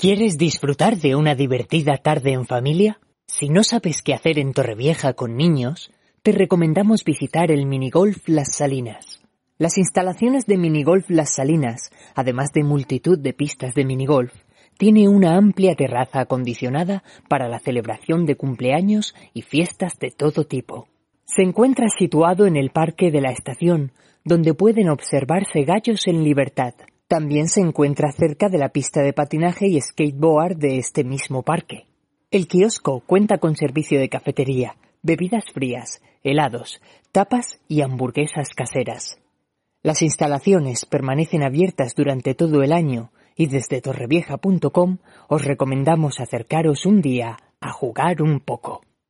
¿Quieres disfrutar de una divertida tarde en familia? Si no sabes qué hacer en Torrevieja con niños, te recomendamos visitar el Minigolf Las Salinas. Las instalaciones de Minigolf Las Salinas, además de multitud de pistas de minigolf, tiene una amplia terraza acondicionada para la celebración de cumpleaños y fiestas de todo tipo. Se encuentra situado en el Parque de la Estación, donde pueden observarse gallos en libertad. También se encuentra cerca de la pista de patinaje y skateboard de este mismo parque. El kiosco cuenta con servicio de cafetería, bebidas frías, helados, tapas y hamburguesas caseras. Las instalaciones permanecen abiertas durante todo el año y desde torrevieja.com os recomendamos acercaros un día a jugar un poco.